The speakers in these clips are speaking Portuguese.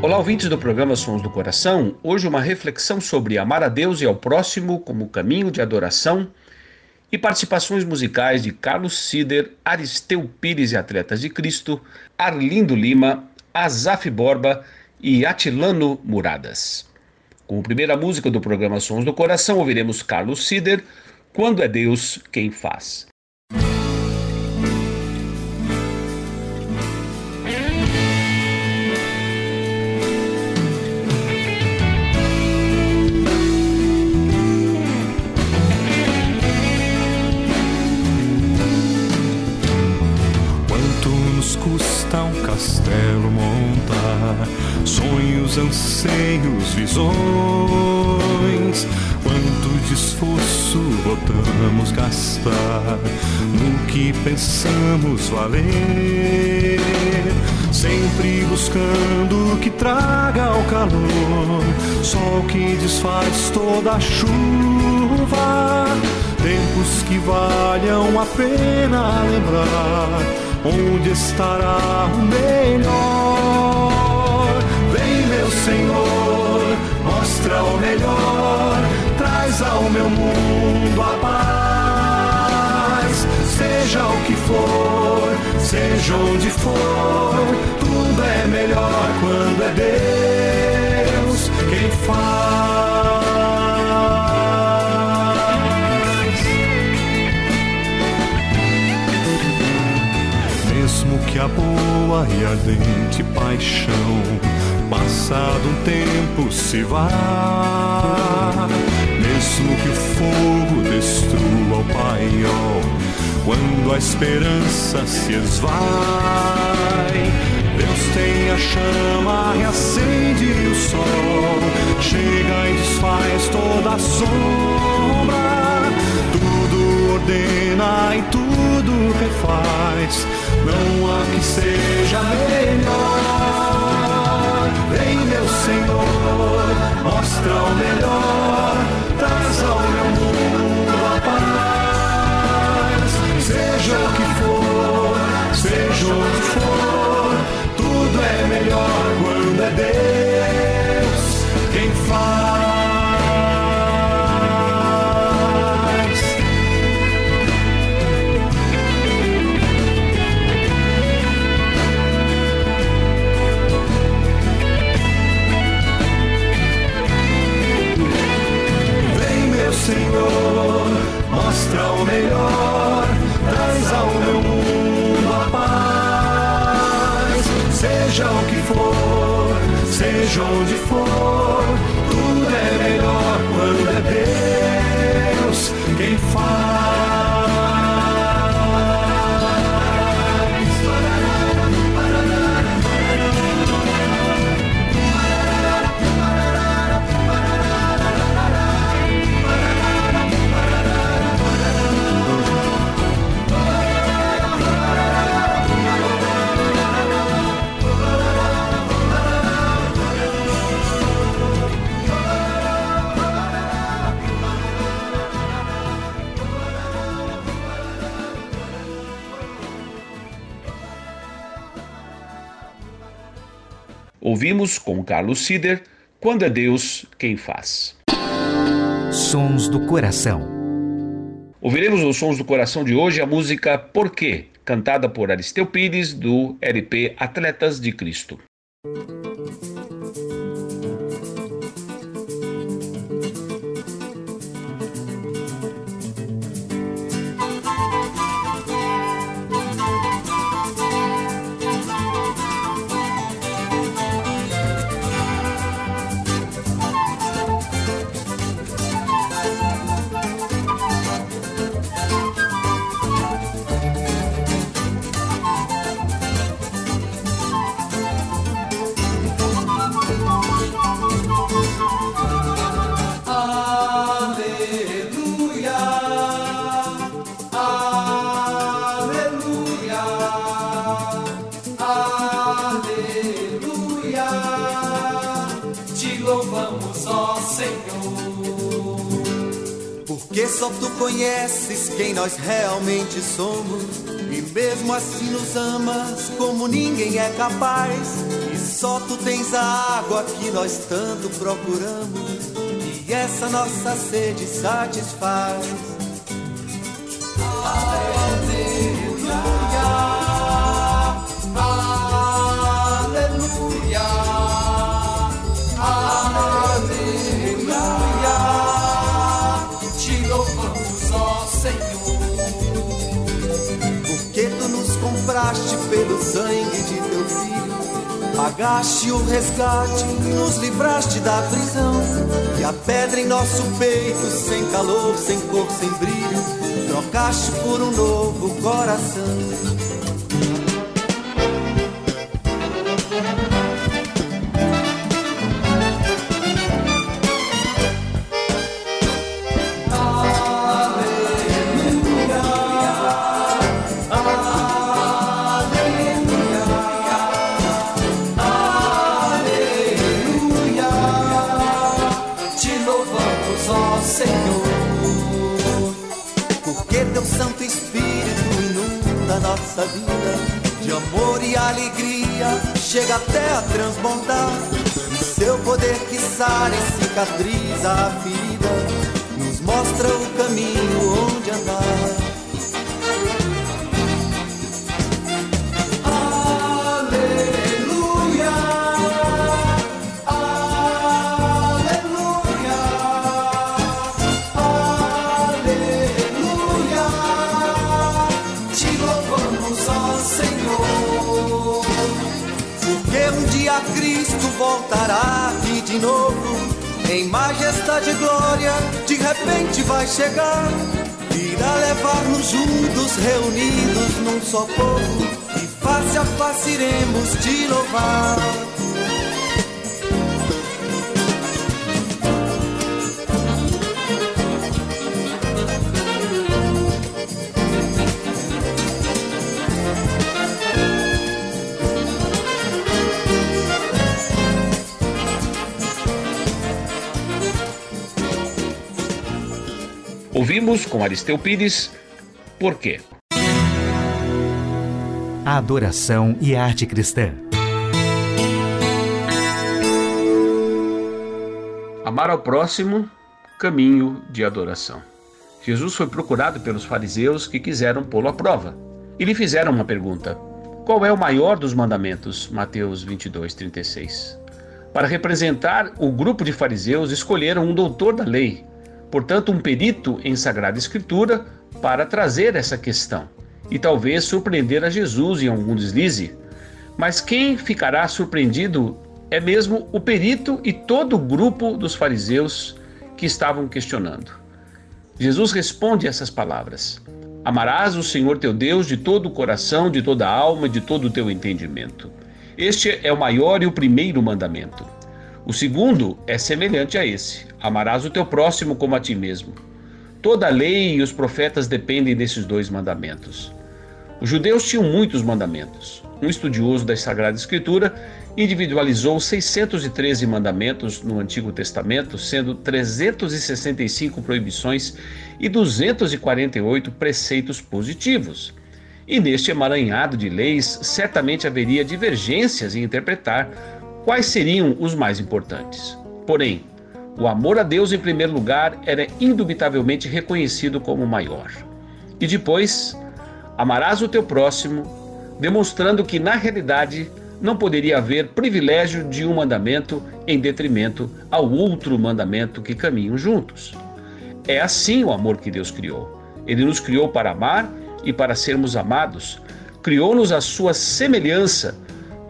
Olá, ouvintes do programa Sons do Coração. Hoje, uma reflexão sobre amar a Deus e ao próximo como caminho de adoração e participações musicais de Carlos Sider, Aristeu Pires e Atletas de Cristo, Arlindo Lima, Azaf Borba e Atilano Muradas. Como primeira música do programa Sons do Coração, ouviremos Carlos Sider, Quando é Deus quem faz. Sonhos, anseios, visões. Quanto de esforço botamos gastar no que pensamos valer. Sempre buscando o que traga o calor, sol que desfaz toda a chuva. Tempos que valham a pena lembrar onde estará o melhor? Senhor, mostra o melhor, traz ao meu mundo a paz. Seja o que for, seja onde for, tudo é melhor quando é Deus quem faz. que a boa e ardente paixão, passado um tempo, se vá. Mesmo que o fogo destrua o paiol, quando a esperança se esvai, Deus tem a chama, reacende o sol, chega e desfaz toda a sombra, tudo ordena e tudo refaz não há que seja melhor. Vem, meu Senhor, mostra o melhor, traz ao meu mundo a paz. Seja o que for, seja onde for, Ouvimos com Carlos Sider, Quando é Deus quem faz. Sons do Coração. Ouviremos os Sons do Coração de hoje a música Por quê, cantada por Aristeu Pires, do LP Atletas de Cristo. Quem nós realmente somos. E mesmo assim nos amas como ninguém é capaz. E só tu tens a água que nós tanto procuramos. E essa nossa sede satisfaz. compraste pelo sangue de teu filho. Pagaste o resgate, nos livraste da prisão. E a pedra em nosso peito, sem calor, sem cor, sem brilho, trocaste por um novo coração. Nossa vida de amor e alegria chega até a transbordar. E seu poder que sara e cicatriza a ferida nos mostra o caminho onde andar. Voltará aqui de novo. Em majestade e glória, de repente vai chegar. Irá levar-nos juntos, reunidos num só povo. E face a face iremos te louvar. Ouvimos com Aristeu Pires, Por quê? A adoração e a arte cristã. Amar ao próximo, caminho de adoração. Jesus foi procurado pelos fariseus que quiseram pô-lo à prova. E lhe fizeram uma pergunta: Qual é o maior dos mandamentos? Mateus 22, 36. Para representar o grupo de fariseus, escolheram um doutor da lei, portanto, um perito em Sagrada Escritura para trazer essa questão e talvez surpreender a Jesus em algum deslize. Mas quem ficará surpreendido é mesmo o perito e todo o grupo dos fariseus que estavam questionando. Jesus responde essas palavras: Amarás o Senhor teu Deus de todo o coração, de toda a alma, de todo o teu entendimento. Este é o maior e o primeiro mandamento. O segundo é semelhante a esse: amarás o teu próximo como a ti mesmo. Toda a lei e os profetas dependem desses dois mandamentos. Os judeus tinham muitos mandamentos. Um estudioso da Sagrada Escritura individualizou 613 mandamentos no Antigo Testamento, sendo 365 proibições e 248 preceitos positivos. E neste emaranhado de leis, certamente haveria divergências em interpretar quais seriam os mais importantes. Porém, o amor a Deus em primeiro lugar era indubitavelmente reconhecido como maior. E depois, amarás o teu próximo, demonstrando que na realidade não poderia haver privilégio de um mandamento em detrimento ao outro mandamento que caminham juntos. É assim o amor que Deus criou. Ele nos criou para amar e para sermos amados. Criou-nos a sua semelhança,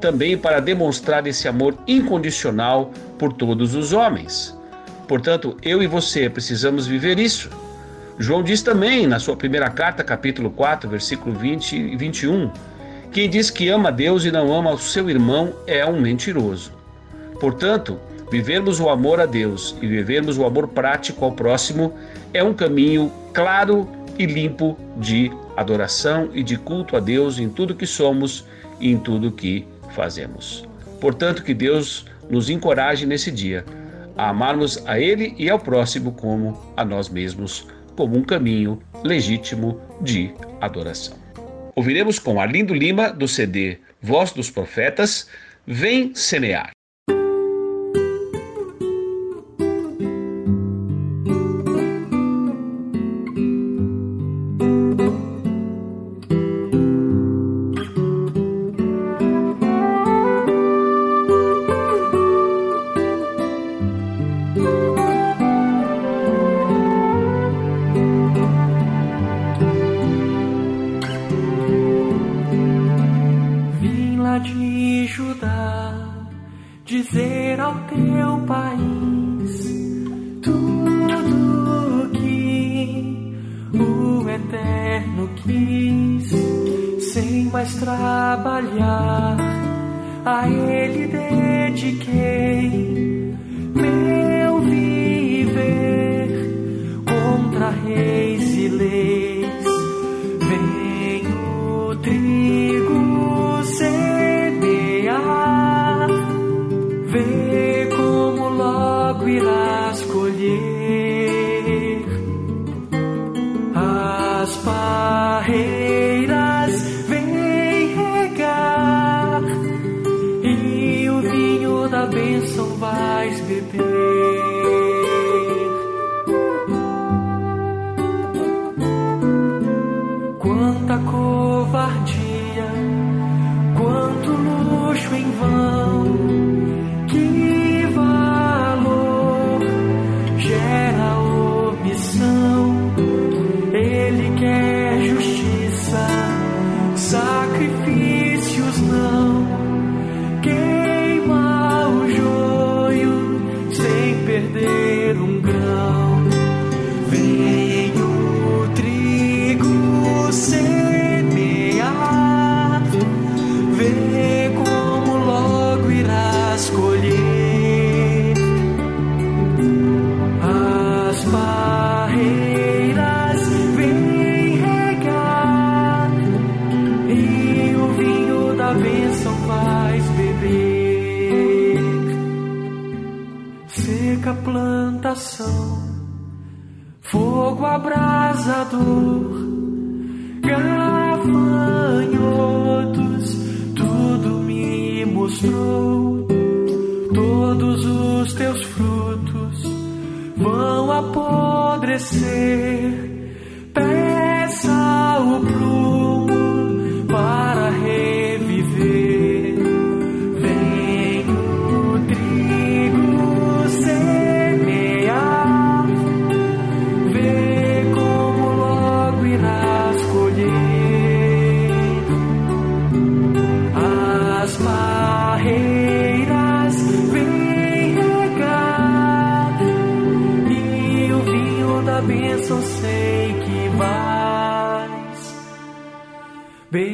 também para demonstrar esse amor incondicional por todos os homens. Portanto, eu e você precisamos viver isso. João diz também na sua primeira carta, capítulo 4, versículo 20 e 21, quem diz que ama Deus e não ama o seu irmão é um mentiroso. Portanto, vivermos o amor a Deus e vivermos o amor prático ao próximo é um caminho claro e limpo de adoração e de culto a Deus em tudo que somos e em tudo que fazemos. Portanto, que Deus nos encoraje nesse dia a amarmos a Ele e ao próximo como a nós mesmos, como um caminho legítimo de adoração. Ouviremos com Arlindo Lima, do CD Voz dos Profetas, Vem Semear. A Ele abrasador, gafanhotos, tudo me mostrou. Todos os teus frutos vão apodrecer.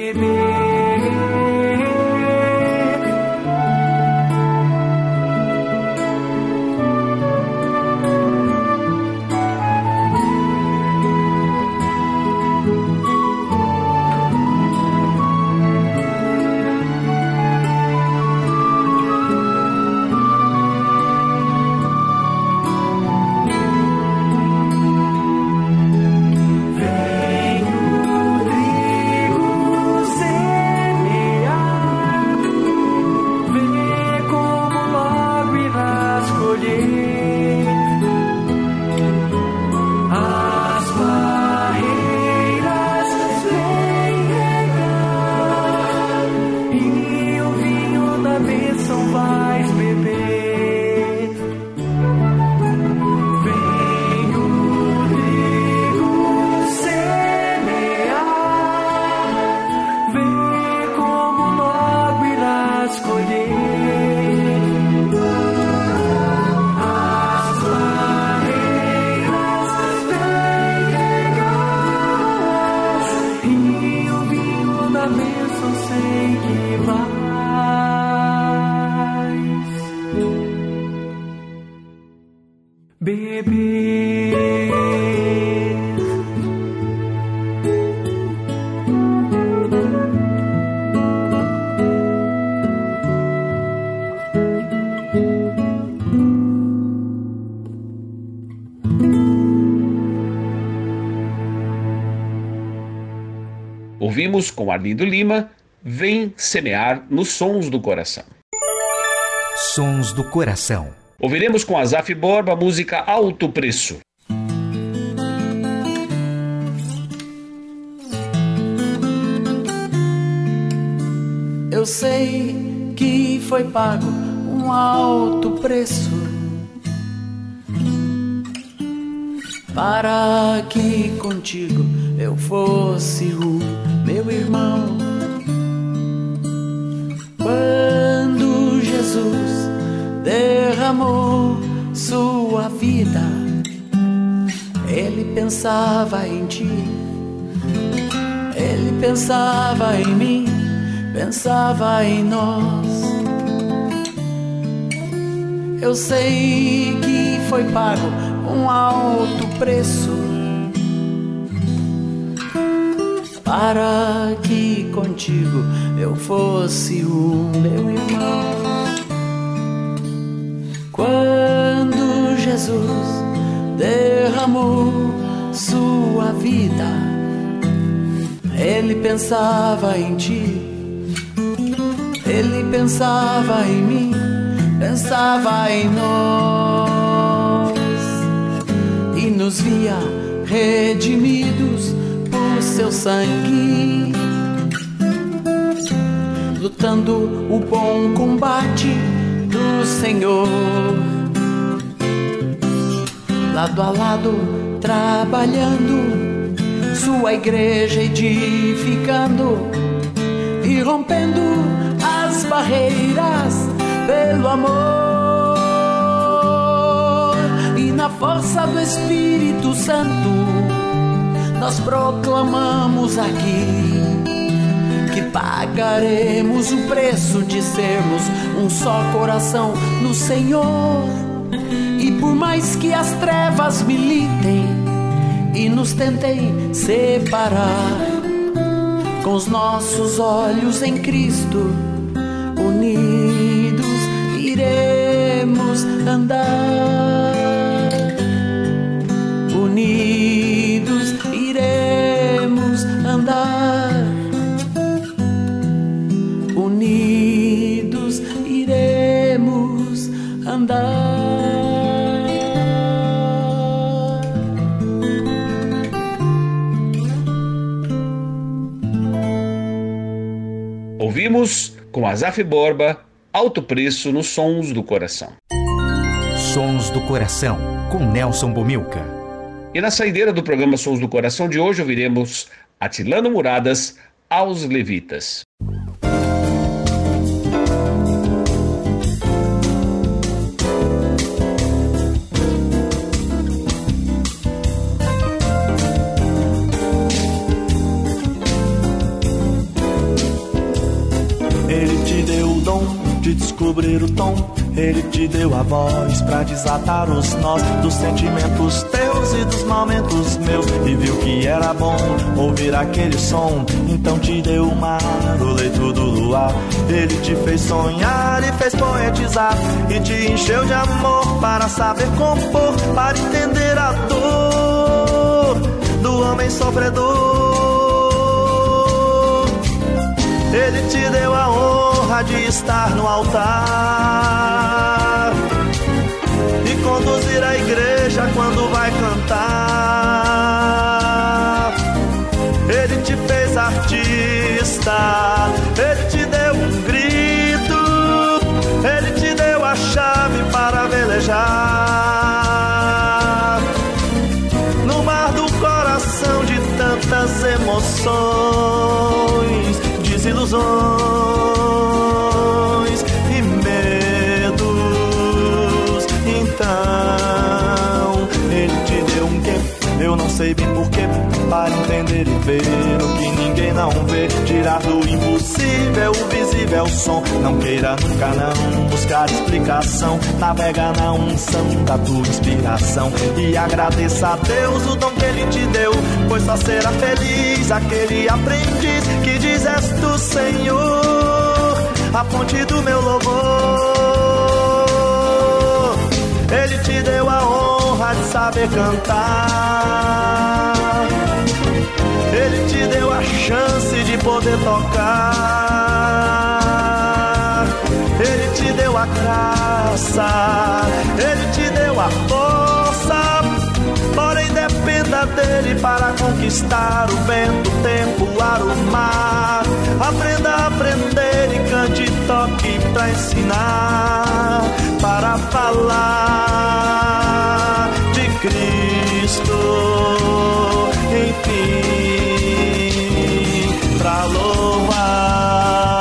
baby. so far. Ouvimos com Arlindo Lima, Vem Semear nos Sons do Coração. Sons do Coração. Ouviremos com Azaf Borba a música Alto Preço. Eu sei que foi pago um alto preço para que contigo eu fosse o meu irmão. Quando Jesus derramou sua vida, ele pensava em ti, ele pensava em mim, pensava em nós. Eu sei que foi pago um alto preço para que contigo eu fosse o meu irmão. Quando Jesus derramou sua vida, ele pensava em ti, ele pensava em mim, pensava em nós e nos via redimidos seu sangue, lutando o bom combate do Senhor, lado a lado, trabalhando, sua igreja edificando e rompendo as barreiras pelo amor. E na força do Espírito Santo nós proclamamos aqui que pagaremos o preço de sermos um só coração no Senhor. E por mais que as trevas militem e nos tentem separar, com os nossos olhos em Cristo, Azaf Borba, Alto Preço nos Sons do Coração. Sons do Coração, com Nelson Bomilca. E na saideira do programa Sons do Coração de hoje ouviremos Atilano Muradas aos Levitas. Descobrir o tom. Ele te deu a voz pra desatar os nós dos sentimentos teus e dos momentos meus. E viu que era bom ouvir aquele som. Então te deu o mar, o leito do luar. Ele te fez sonhar e fez poetizar. E te encheu de amor para saber compor, para entender a dor do homem sofredor. Ele te deu a honra de estar no altar e conduzir a igreja quando vai cantar. Ele te fez artista, entender e ver o que ninguém não vê. Tirar do impossível o visível som. Não queira nunca não buscar explicação. Navega na unção da tua inspiração e agradeça a Deus o dom que Ele te deu, pois só será feliz aquele aprendiz que diz és tu, Senhor, a fonte do meu louvor. Ele te deu a honra de saber cantar. Ele te deu a chance de poder tocar. Ele te deu a graça, ele te deu a força. Porém, dependa dele para conquistar o vento, o tempo, o ar, o mar. Aprenda a aprender e cante e toque para ensinar, para falar de Cristo. Enfim, pra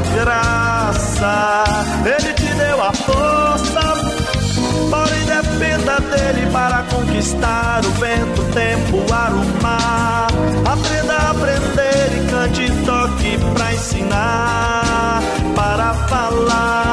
graça. Ele te deu a força. Porém, dependa dele para conquistar o vento, o tempo, o ar, o mar. Aprenda a aprender e cante e toque pra ensinar, para falar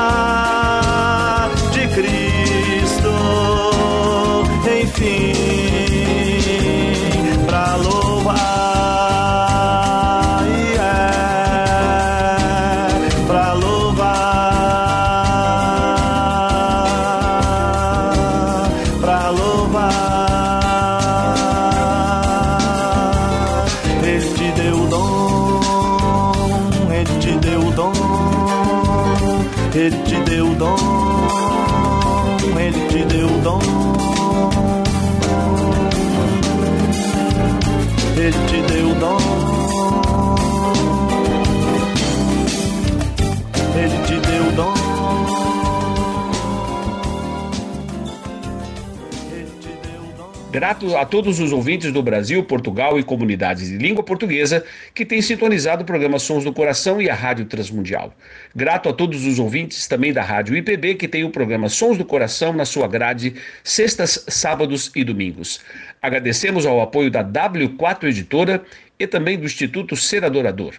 ele te deu dom, ele te deu dom. Ele te deu dom. Grato a todos os ouvintes do Brasil, Portugal e comunidades de língua portuguesa que têm sintonizado o programa Sons do Coração e a Rádio Transmundial. Grato a todos os ouvintes também da Rádio IPB que tem o programa Sons do Coração na sua grade sextas, sábados e domingos. Agradecemos ao apoio da W4 Editora e também do Instituto Ser Adorador.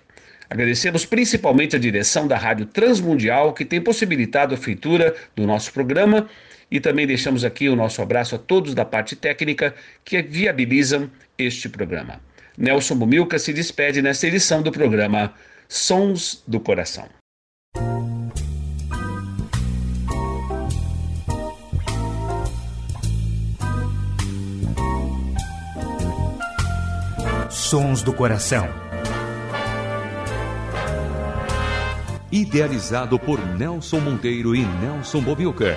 Agradecemos principalmente a direção da Rádio Transmundial, que tem possibilitado a feitura do nosso programa, e também deixamos aqui o nosso abraço a todos da parte técnica que viabilizam este programa. Nelson Bumilca se despede nesta edição do programa Sons do Coração. Sons do Coração. Idealizado por Nelson Monteiro e Nelson Bobilca.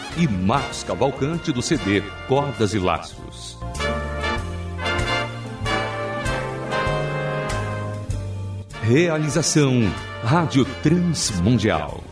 E Marcos Cavalcante do CD Cordas e Laços. Realização Rádio Transmundial.